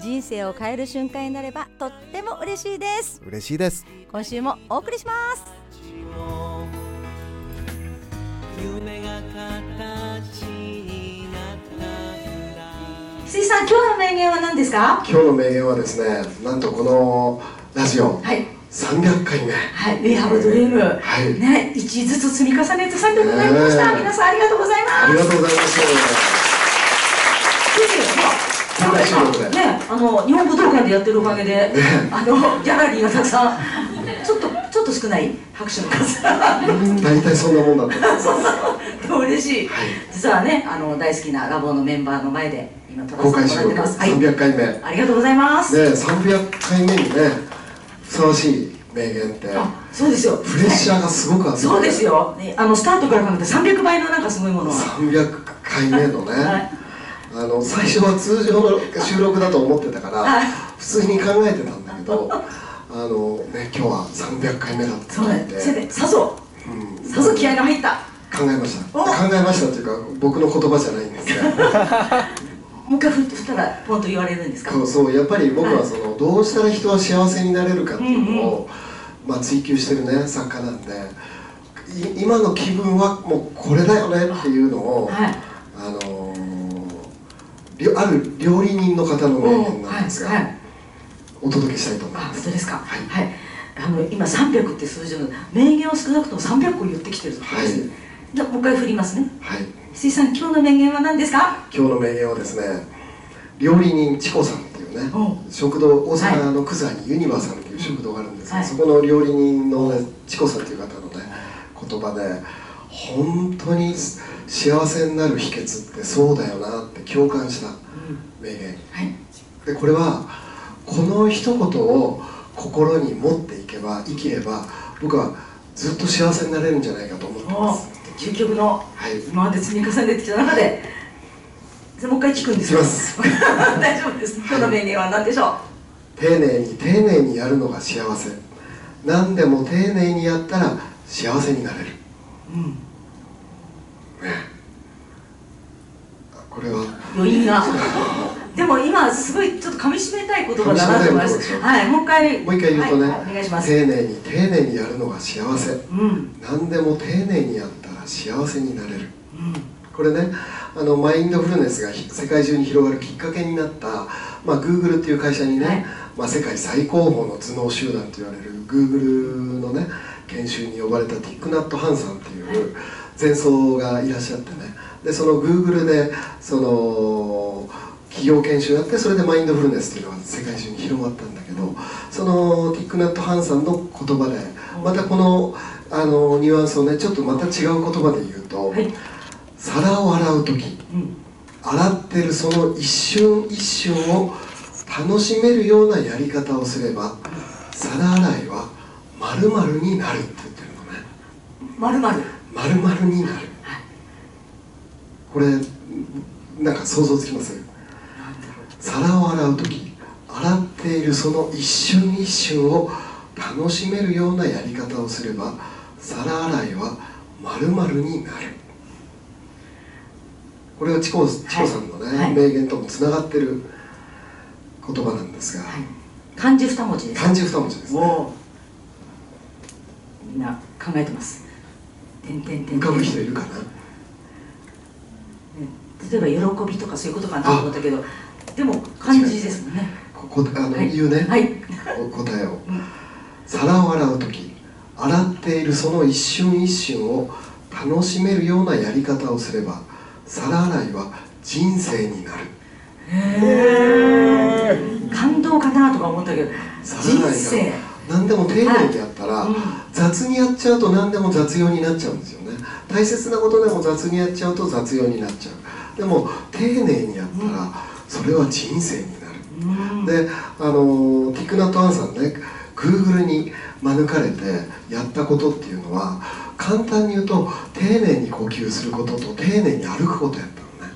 人生を変える瞬間になればとっても嬉しいです。嬉しいです。今週もお送りします。夢が形になった水さん今日の名言は何ですか？今日の名言はですねなんとこのラジオはい。300回目。はい、We have a dream はい。ね、一ずつ積み重ねて300になりました、ねえ。皆さんありがとうございます。ありがとうございますね、あの日本武道館でやってるおかげで、あのギャラリーがたくさん、ちょっとちょっと少ない拍手の数。大体そんなもんだった そうそう。でも嬉しい、はい。実はね、あの大好きなラボのメンバーの前で今撮ら公せて開収録もらってます。はい、300回目。でありがとうございます。300回目にねふさわしい名言って。あ、そうですよ。プレッシャーがすごくあってそうですよ。ねあのスタートから考えて300倍のなんかすごいものは。300回目のね、はいあの最初は通常の収録だと思ってたから、はい。普通に考えてたんだけど あのね今日は300回目だって。そう聞いて、ねそれでさぞうん。さぞ気合の入った。考えました。お。考えましたっていうか僕の言葉じゃないんですが もう一回振振ったらポンと言われるんですか？そうそうやっぱり僕はそのどうしたら人は幸せになれるかっていうのを、まあ、追求してるね作家なんで。い今の気分はもうこれだよねっていうのを、はい。あのーりょある料理人の方の名言なんですが、はいはいお届けしたいと思いあ、ます本当ですか？はいはい。あの今300って数字の名言を少なくとも300個言ってきてるところです。はいじゃあもう一回振りますね。はい水さん今日の名言は何ですか？今日の名言はですね料理人チコさんっていうねお食堂大阪の九座にユニバーさんっていう食堂があるんですが、はいそこの料理人の、ね、チコさんっていう方のね言葉で本当に幸せになる秘訣ってそうだよなって共感した名言はい。でこれはこの一言を心に持っていけば生きれば僕はずっと幸せになれるんじゃないかと思っておます究極のはい今まで積み重ねてきた中で。じゃあもう一回聞くんですよ。大丈夫です。今日の名言は何でしょ丁寧に丁寧にやるのが幸せ何でも丁寧にやったら幸せになれるう。うん。これは余韻が。でも今すごいちょっと噛み締めたい言葉だなと思いまし。はい、もう一回。もう一回言うとね、はいはいお願いします。丁寧に丁寧にやるのが幸せうん。何でも丁寧にやったら幸せになれるうん。これねあのマインドフルネスがひ世界中に広がるきっかけになった、まあ、Google っていう会社にね、はいまあ、世界最高峰の頭脳集団と言われる Google のね研修に呼ばれたティックナット・ハンさんっていう前奏がいらっしゃってねでその Google でその企業研修やってそれでマインドフルネスっていうのが世界中に広まったんだけどそのティックナット・ハンさんの言葉でまたこのあのニュアンスをねちょっとまた違う言葉で言うと、はい。皿を洗う時うん。洗ってるその一瞬一瞬を楽しめるようなやり方をすれば皿洗いは〇〇になるって言ってるのねまるまる。になるこれなんか想像つきます皿を洗う時洗っているその一瞬一瞬を楽しめるようなやり方をすれば皿洗いは〇〇になるこれはチコチコさんのね、はい名言ともつながってる言葉なんですが、はい。漢字二文字です。漢字二文字ですね。みんな考えてます。てんてんてんてん。浮かぶ人いるかな？例えば喜びとかそういうことかなと思ったけど、でも漢字ですもんね。ここあの、はい言うね、はい。お答えを、うん皿を洗う時洗っているその一瞬一瞬を楽しめるようなやり方をすれば皿洗いは人生になるへえ。感動かなとか思ったけど、皿洗いが人生。何でも丁寧にやったら、はいうん雑にやっちゃうと何でも雑用になっちゃうんですよね大切なことでも雑にやっちゃうと雑用になっちゃうでも丁寧にやったら、それは人生になる。うん。であのティックナット・アンさんね Google に免れてやったことっていうのは簡単に言うと丁寧に呼吸することと丁寧に歩くことやったのね。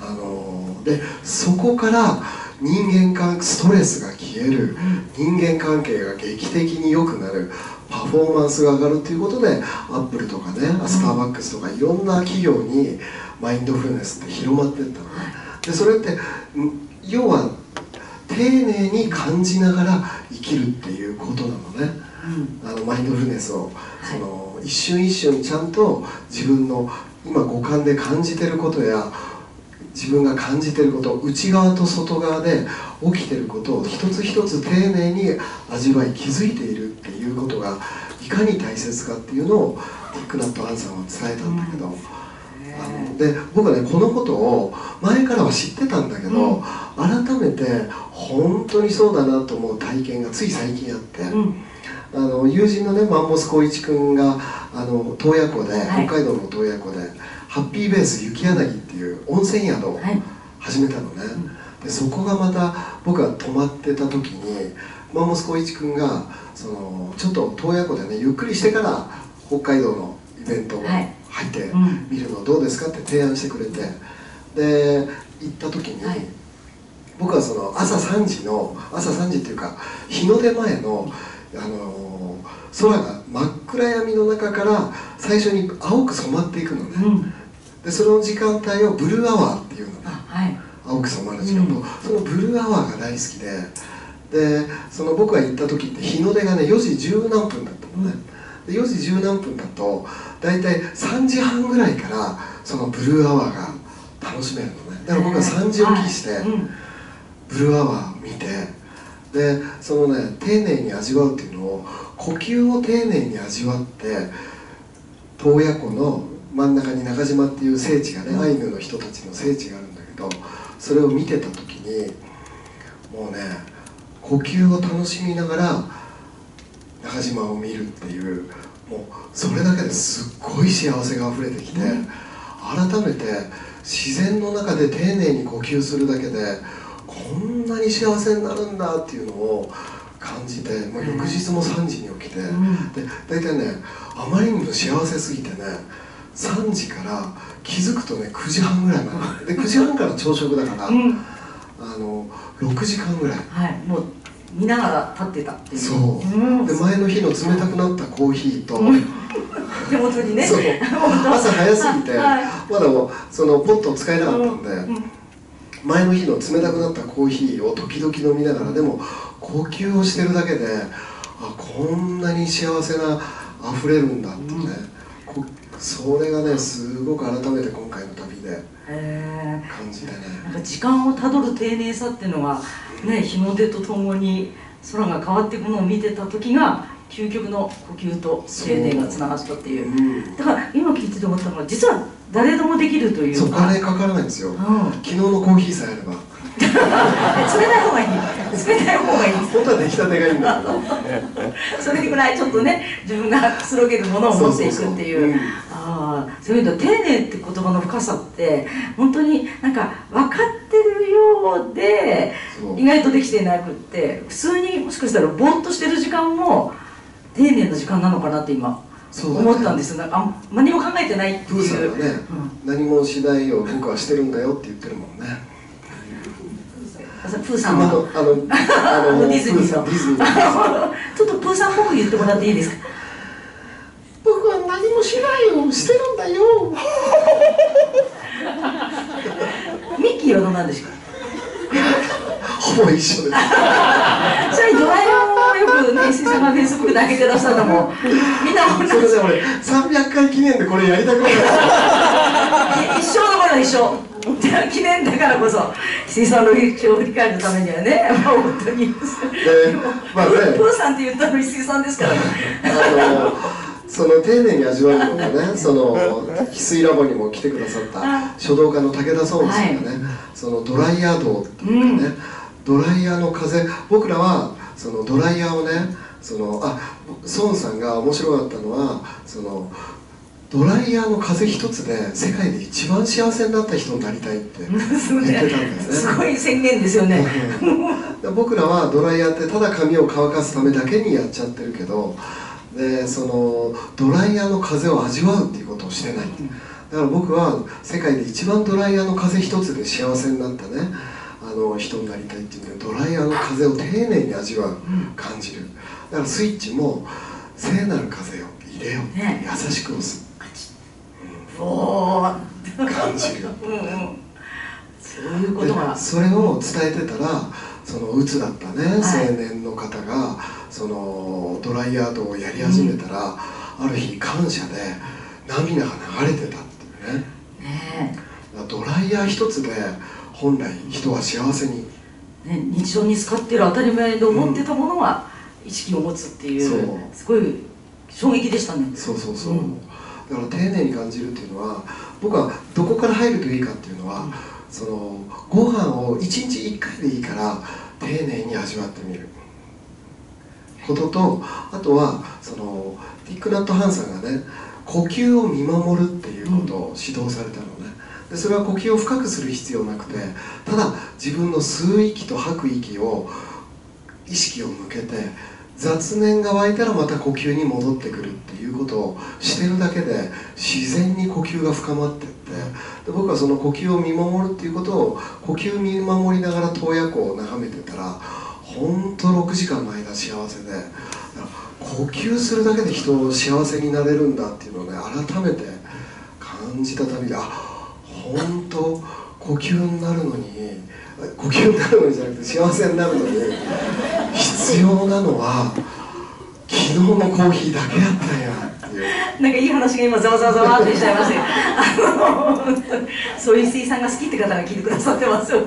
あのでそこから人間関ストレスが消える人間関係が劇的に良くなるパフォーマンスが上がるということでアップルとかねスターバックスとかいろんな企業にマインドフルネスって広まっていったのね。でそれってん要は丁寧に感じながら生きるっていうことなのね。あのマインドフルネスを。その一瞬一瞬ちゃんと自分の今五感で感じてることや自分が感じてること内側と外側で起きてることを一つ一つ丁寧に味わい気づいているっていうことがいかに大切かっていうのをティックナット・アンさんは伝えたんだけど、あので僕はねこのことを前からは知ってたんだけど、改めて本当にそうだなと思う体験がつい最近あって。うん。あの友人のねマンモス光一君があの洞爺湖で、はい。北海道の洞爺湖でハッピーベース雪柳っていう温泉宿をはい。始めたのね、でそこがまた僕が泊まってた時にマンモス光一君がそのちょっと洞爺湖でねゆっくりしてから北海道のイベントをはい。入ってうん。見るのどうですかって提案してくれて。で行った時に、はい。僕はその朝3時の朝3時っていうか日の出前の、あのー空が真っ暗闇の中から最初に青く染まっていくのね、うんでその時間帯をブルーアワーっていうのはい。青く染まる時間、うん。そのブルーアワーが大好きで。でその僕が行った時って日の出がね4時十何分だったのね、で4時十何分だと大体3時半ぐらいからそのブルーアワーが楽しめるのね。だから僕は3時起きして、はい。うん。ブルーアワー見てでそのね丁寧に味わうっていうのを呼吸を丁寧に味わって洞爺湖の真ん中に中島っていう聖地がねアイヌの人たちの聖地があるんだけどそれを見てた時にもうね呼吸を楽しみながら中島を見るっていうもうそれだけですっごい幸せが溢れてきて、改めて自然の中で丁寧に呼吸するだけでこんなに幸せになるんだっていうのを感じて、まあ、翌日も3時に起きて、ん。で大体ねあまりにも幸せすぎてね3時から気づくとね9時半ぐらいまで。で 9時半から朝食だから、うん。あの6時間ぐらい。はいもう見ながら立ってたっていう。そう、ん。で前の日の冷たくなったコーヒーと、手元にね。そう。朝早すぎて、はい。まだもうそのポットを使えなかったんで、うん。前の日の冷たくなったコーヒーを時々飲みながらでも呼吸をしてるだけであこんなに幸せな溢れるんだってね、こそれがねすごく改めて今回の旅でへ感じてね。ーなんか時間をたどる丁寧さっていうのはね日の出とともに空が変わっていくのを見てた時が究極の呼吸と丁寧がつながったっていう。う。ん。だから今聞いてて思ったのは実は誰でもできるというそうおか金かからないんですよ、うん。昨日のコーヒーさえあれば。冷たい方がいい。冷たい方がいい。本当は出来たてがいいんだけど。それぐらいちょっとね自分がくつろげるものを持っていくっていうそういう意味では丁寧って言葉の深さって本当になんか分かってるようで意外とできてなくって普通にもしかしたらぼーっとしてる時間も丁寧な時間なのかなって今思ったんですよ。なんか何も考えてないってプーさんいうがね、何もしないよ僕はしてるんだよって言ってるもんね。プーさんは？あのあの あのディズニーさん。ちょっとプーさんっぽく言ってもらっていいですか？僕は何もしないよしてるんなんでしょうか。ほぼ一緒です。それドラえもんをよくね石井さんがフェイスブックで上げてらっしゃるのもみんな同じそれで俺300回記念でこれやりたくない一生の頃一生記念だからこそ石井さんの一生を振り返るためにはねまあ本当に。でまあね。プーさんって言ったの石井さんですから。ねあのその丁寧に味わうのがねその翡翠ラボにも来てくださった書道家の武田壮さんがね、そのドライヤー道っていうかね、ドライヤーの風僕らはそのドライヤーをねそのあ孫さんが面白かったのはそのドライヤーの風一つで世界で一番幸せになった人になりたいって 言ってたんだよね。ねすごい宣言ですよね。うん僕らはドライヤーってただ髪を乾かすためだけにやっちゃってるけどでそのドライヤーの風を味わうっていうことをしてない。だから僕は世界で一番ドライヤーの風一つで幸せになったね。あの人になりたいっていうのでドライヤーの風を丁寧に味わう感じる。だからスイッチも聖なる風を入れよう、ね。優しく押す。おー。感じる。うんうん。そういうことが。でそれを伝えてたらそのうつだったね、はい。青年の方がそのドライヤードをやり始めたら、ある日感謝で涙が流れてたっていうね。ねドライヤー一つで本来人は幸せに。ね日常に使ってる当たり前で思ってたものが意識を持つっていう、すごい衝撃でしたね。そうそうそう、うんだから丁寧に感じるっていうのは僕はどこから入るといいかっていうのは、そのご飯を1日1回でいいから丁寧に味わってみることとあとはそのティック・ナット・ハンさんがね呼吸を見守るっていうことを指導されたのね。でそれは呼吸を深くする必要なくてただ自分の吸う息と吐く息を意識を向けて雑念が湧いたらまた呼吸に戻ってくるっていうことをしてるだけで自然に呼吸が深まってってで僕はその呼吸を見守るっていうことを呼吸見守りながら洞爺湖を眺めてたら本当6時間の間幸せで呼吸するだけで人を幸せになれるんだっていうのをね改めて感じた旅で本当呼吸になるのに呼吸になるのにじゃなくて幸せになるのに必要なのは昨日のコーヒーだけだったんや。なんかいい話が今ざわざわざわってしちゃいましたけどあのそういう水さんが好きって方が聞いてくださってますよ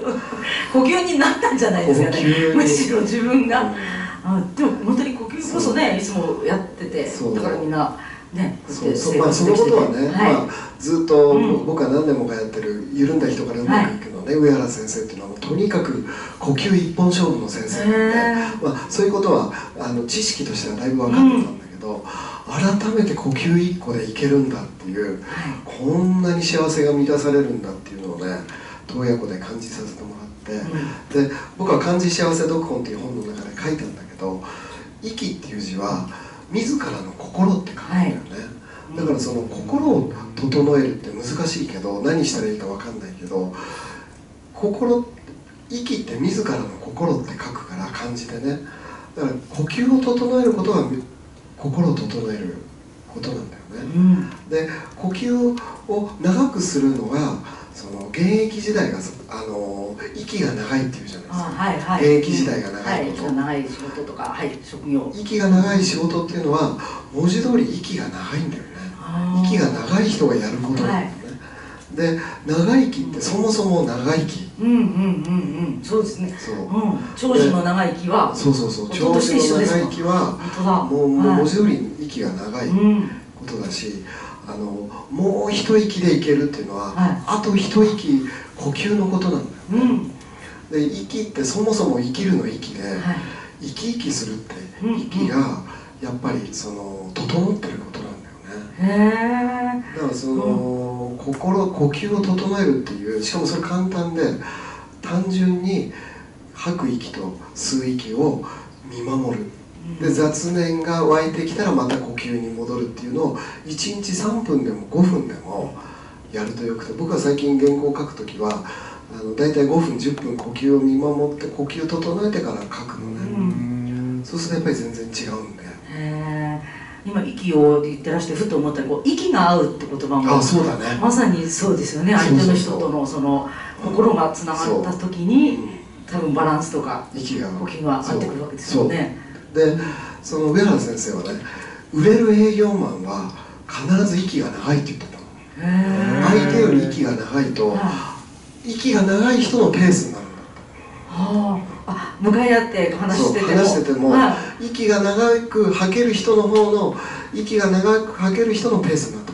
呼吸になったんじゃないですかねむしろ自分があでも本当に呼吸こそねいつもやっててそうだからみんなねそうそうまあそのことはね、はいまあ、ずっと、僕は何年もかやってる緩んだ人からうまくいくのね、上原先生っていうのはとにかく呼吸一本勝負の先生なので、まあ、そういうことはあの知識としてはだいぶ分かってたんだけど、改めて呼吸一個でいけるんだっていうこんなに幸せが満たされるんだっていうのをね洞爺湖で感じさせてもらって、で僕は「漢字幸せ読本」っていう本の中で書いたんだけど「息」っていう字は自らの心って書くんだよね、だからその心を整えるって難しいけど何したらいいか分かんないけど心息って自らの心って書くから漢字でね。だから呼吸を整えることが心を整えることなんだよね、うん。で呼吸を長くするのがその現役時代があの息が長いっていうじゃないですあかはいはい。現役時代が長いこと。はい、長い仕事とかはい職業。息が長い仕事っていうのは文字通り息が長いんだよね。息が長い人がやること。なんだよね、で長生きってそもそも長生き。うんうんうんうん。そうですね。そう。うん。長寿の長生きはそうそうそう。人として一緒長生きはもうもうはい。文字通り息が長いうん。ことだしあのもう一息でいけるっていうのは、はい。あと一息呼吸のことなんだよね、うん。で息ってそもそも生きるの息で、はい。生き生きするってうん息がやっぱりその整ってることなんだからその、心呼吸を整えるっていうしかもそれ簡単で単純に吐く息と吸う息を見守る。で雑念が湧いてきたらまた呼吸に戻るっていうのを1日3分でも5分でもやるとよくて僕は最近原稿を書く時はあの大体5分10分呼吸を見守って呼吸整えてから書くのね、そうするとやっぱり全然違うんで今息を言ってらしてふと思ったらこう息が合うって言葉もあそうだね。まさにそうですよね。相手の人とのその心がつながった時に多分バランスとか息が呼吸が合ってくるわけですよね。でその上原先生はね売れる営業マンは必ず息が長いって言ってた相手より息が長いとは息が長い人のペースになるんだああ向かい合って話してても話してても、は息が長く吐ける人の方の息が長く吐ける人のペースになって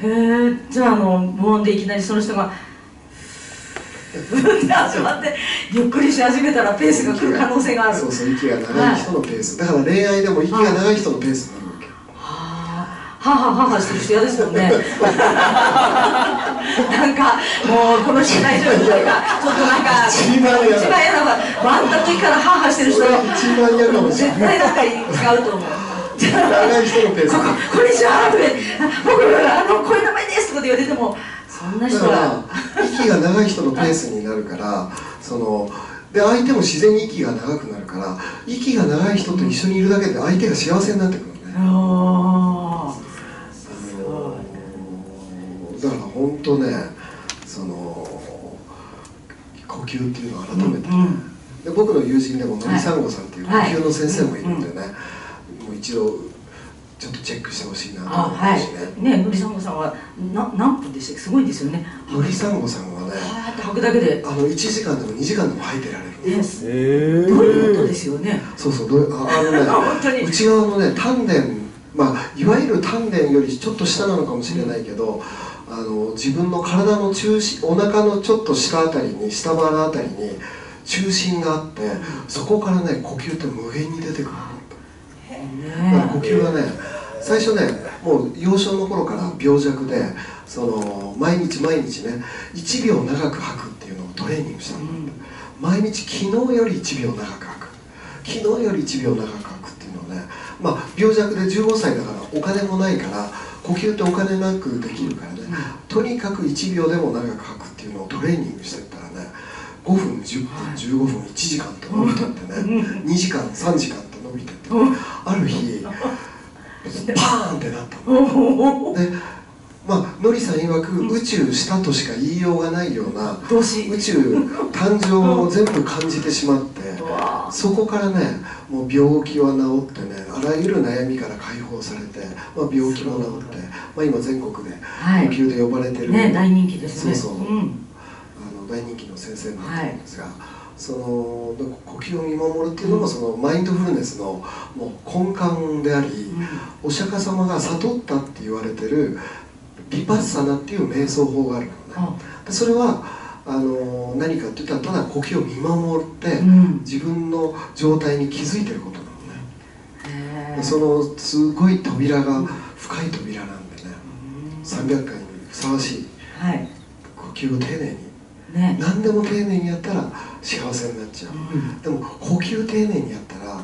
くる。い、へえじゃああの無音でいきなりその人がって始まってゆっくりし始めたらペースが来る可能性がある。そうそう息が長い人のペース、だから恋愛でも息が長い人のペースになるははははしてる人嫌ですもんねなんかもうこの人大丈夫というかちょっとなんか一番嫌だ一番嫌だわ終わった時からははしてる人一番嫌かもしれない絶対なんか違うと思う長い人のペースこここんにちはって僕あのこういう名前ですとかって言われてもそんな人は息が長い人のペースになるからそので相手も自然に息が長くなるから息が長い人と一緒にいるだけで相手が幸せになってくるのね、だから本当ねその呼吸っていうのを改めて、うんうん。で僕の友人でものりさんごさんっていう呼はい。吸の先生もいるんでね、もう一度ちょっとチェックしてほしいなとあ思いはいますしね、ねのりさんごさんはな何分でしたっけ？すごいですよね。のりさんごさんはねはーって吐くだけで。あの1時間でも2時間でも吐いてられる。ねえどういうことですよね？そうそうどうああのねあ 本当に。内側のね丹田まあいわゆる丹田よりちょっと下なのかもしれないけど、あの自分の体の中心お腹のちょっと下あたりに下腹あたりに中心があってそこからね呼吸って無限に出てくるの。だから呼ね吸はね最初ねもう幼少の頃から病弱でその毎日毎日ね1秒長く吐くっていうのをトレーニングしたの、毎日昨日より1秒長く吐く。昨日より1秒長く吐くっていうのをねまあ病弱で15歳だからお金もないから呼吸ってお金なくできるからね、とにかく1秒でも長く吐くっていうのをトレーニングしてったらね5分10分15分1時間と伸びてってね2時間3時間と伸びてって、ある日パーンってなったの。でまあのりさん曰く宇宙したとしか言いようがないような宇宙誕生を全部感じてしまってそこからねもう病気は治ってねあらゆる悩みから解放されて、まあ、病気も治って、まあ、今全国ではい。呼吸で呼ばれてる、ね大人気ですね。そうそう、ん。あの大人気の先生になんですが、その呼吸を見守るっていうのもそのマインドフルネスのもう根幹であり、お釈迦様が悟ったって言われてるリパッサナっていう瞑想法があるのね。でそれはあの何かって言ったらただ呼吸を見守って、うん。自分の状態に気づいてることなのね、そのすごい扉が深い扉なんでね。300回にふさわしいはい呼吸を丁寧に。ね。何でも丁寧にやったら幸せになっちゃう、うん。でも呼吸丁寧にやったら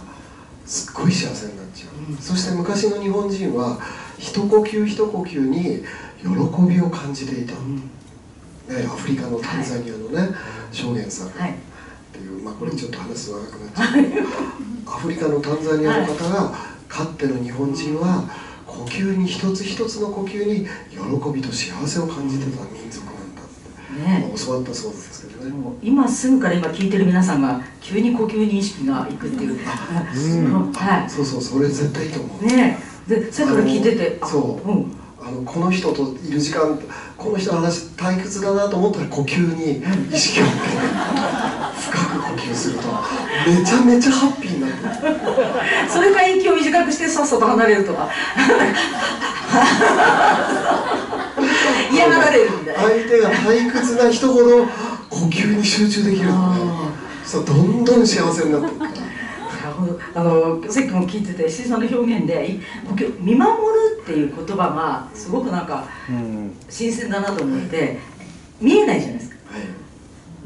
すっごい幸せになっちゃう、うん。そして昔の日本人は一呼吸一呼吸に喜びを感じていた、うんね、アフリカのタンザニアのね証言さん。っはい。ていう、まあこれちょっと話長くなっちゃうけどアフリカのタンザニアの方がかっての日本人は呼吸に一つ一つの呼吸に喜びと幸せを感じてた民族なんだって、ねまあ教わったそうですけどね。今すぐから今聞いてる皆さんが急に呼吸に意識がいくっていう、うん。はそうそうそれ絶対いいと思う。いねでさっきから聞いててそう。うん。あのこの人といる時間この人の話退屈だなと思ったら呼吸に意識を向けて深く呼吸するとめちゃめちゃハッピーになるそれか息を短くしてさっさと離れるとか嫌がられるみたいな相手が退屈な人ほど呼吸に集中できるそうどんどん幸せになってあのさっきも聞いてて石井さんの表現で見守るっていう言葉がすごくなんかうん。新鮮だなと思って見えないじゃないですか。はい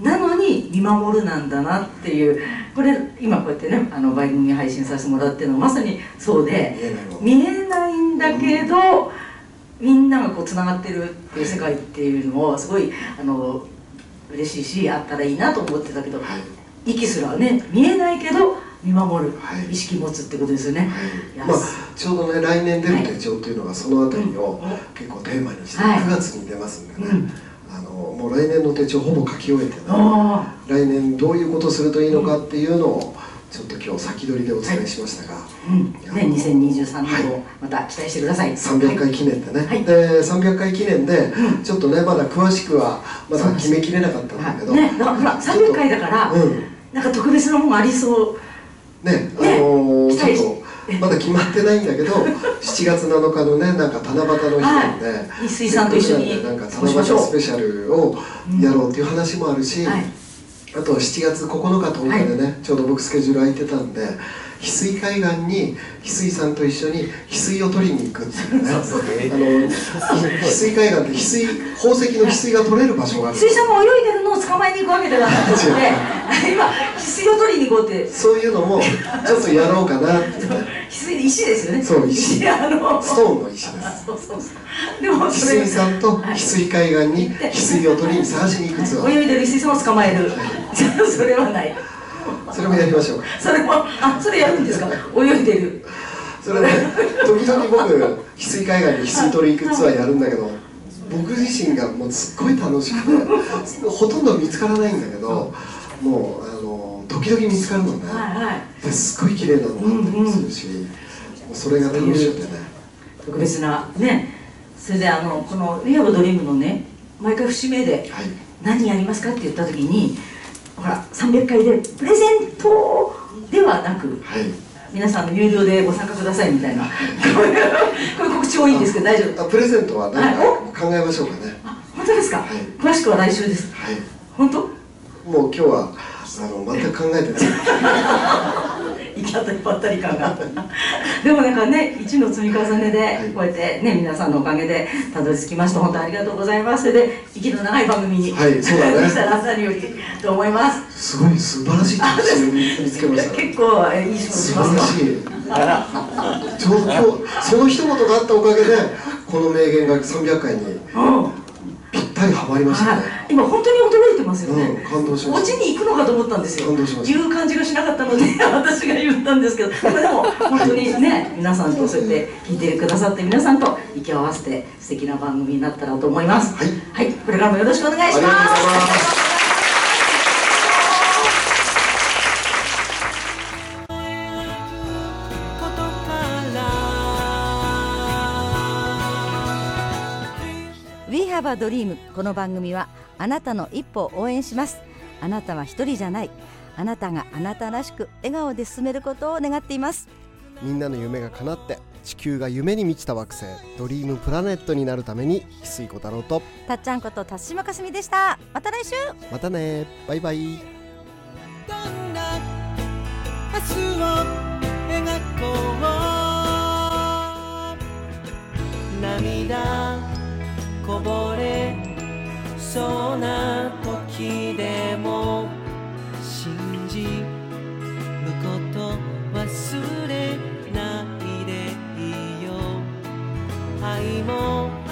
なのに見守るなんだなっていうこれ今こうやってねあの番組配信させてもらってるのはまさにそうで見えないんだけど、みんながこうつながってるっていう世界っていうのをすごいあの嬉しいしあったらいいなと思ってたけどはい。息すらね見えないけど見守る、はい。意識持つってことですよね、い。やまあ、ちょうどね来年出る手帳っていうのがそのあたりをうん。結構テーマにしてはい。9月に出ますんでね、うん。あのもう来年の手帳ほぼ書き終えてね。あ来年どういうことするといいのかっていうのをちょっと今日先取りでお伝えしましたが、あうんね2023年をまた期待してください、300回記念でね、はい。で300回記念でうん。ちょっとねまだ詳しくはまだ決めきれなかったんだけど、はい。ねだから300回だから、うん。なんか特別なものありそうね、あねのーちょっとまだ決まってないんだけど 7月7日のねなんか七夕の日なんで、はい。さんと一緒になんか七夕スペシャルをやろうっていう話もあるし、はいあと7月9日10日でね、ちょうど僕スケジュール空いてたんで翡翠海岸に翡翠さんと一緒に翡翠を取りに行くっていうね。あの翡翠海岸って翡翠宝石の翡翠が取れる場所がある。水さんが泳いでるのを捕まえに行くわけではなくて今翡翠を取りに行こう。ってそういうのもちょっとやろうかなって。翡翠石ですよね。そう石。あのストーンの石です。そうそうそうでも翡翠さんと翡翠海岸に翡翠を取りに探しに行くツアー。泳いでる翡翠さんを捕まえる。それはないそれもやりましょう。かそれもあそれやるんですか？泳いでる。それね時々僕翡翠海岸に翡翠取り行くツアーやるんだけど僕自身がもうすっごい楽しくてほとんど見つからないんだけどもうあの時々見つかるのね。はいはい。ですっごい綺麗なのがあったりするし、もうそれが楽しくてね。特別なね。それであのこの「We Have a Dream」のね毎回節目ではい「何やりますか?」って言った時にほら300回でプレゼントではなくはい。皆さんの有料でご参加くださいみたいな。こういうこういう告知多いんですけど大丈夫あプレゼントは何か考えましょうかね。あ本当ですか、はい。詳しくは来週です。はい。本当？もう今日はあの全く考えてない 行き当たりばったり感が。でもなんかね一の積み重ねでこうやってね皆さんのおかげでたどり着きました。本当ありがとうございます。で息の長い番組にはいそうだね。でしたら何よりと思います。すごい素晴らしい特集を見つけました。結構えいい仕事し素ますよ晴らしい。ちょうど今日その一言があったおかげでこの名言が300回にうん。ぴったりはまりましたはい。ね、今本当に驚いてますよね、うん感動しました。お家に行くのかと思ったんですよ。感動しました。言う感じがしなかったので 私が言ったんですけど。でもでも本当にね 皆さんとそうやって聞いてくださって皆さんと息を合わせて素敵な番組になったらと思います。はい。これからもよろしくお願いします We have a dream この番組はあなたの一歩を応援します。あなたは一人じゃない。あなたがあなたらしく笑顔で進めることを願っています。みんなの夢が叶って地球が夢に満ちた惑星ドリームプラネットになるために翡翠小太郎と。たっちゃんこと辰島かすみでした。また来週。またね。バイバイ。どんな明日を描こう。涙こぼれそうな時でも信じること忘れないでいいよ愛も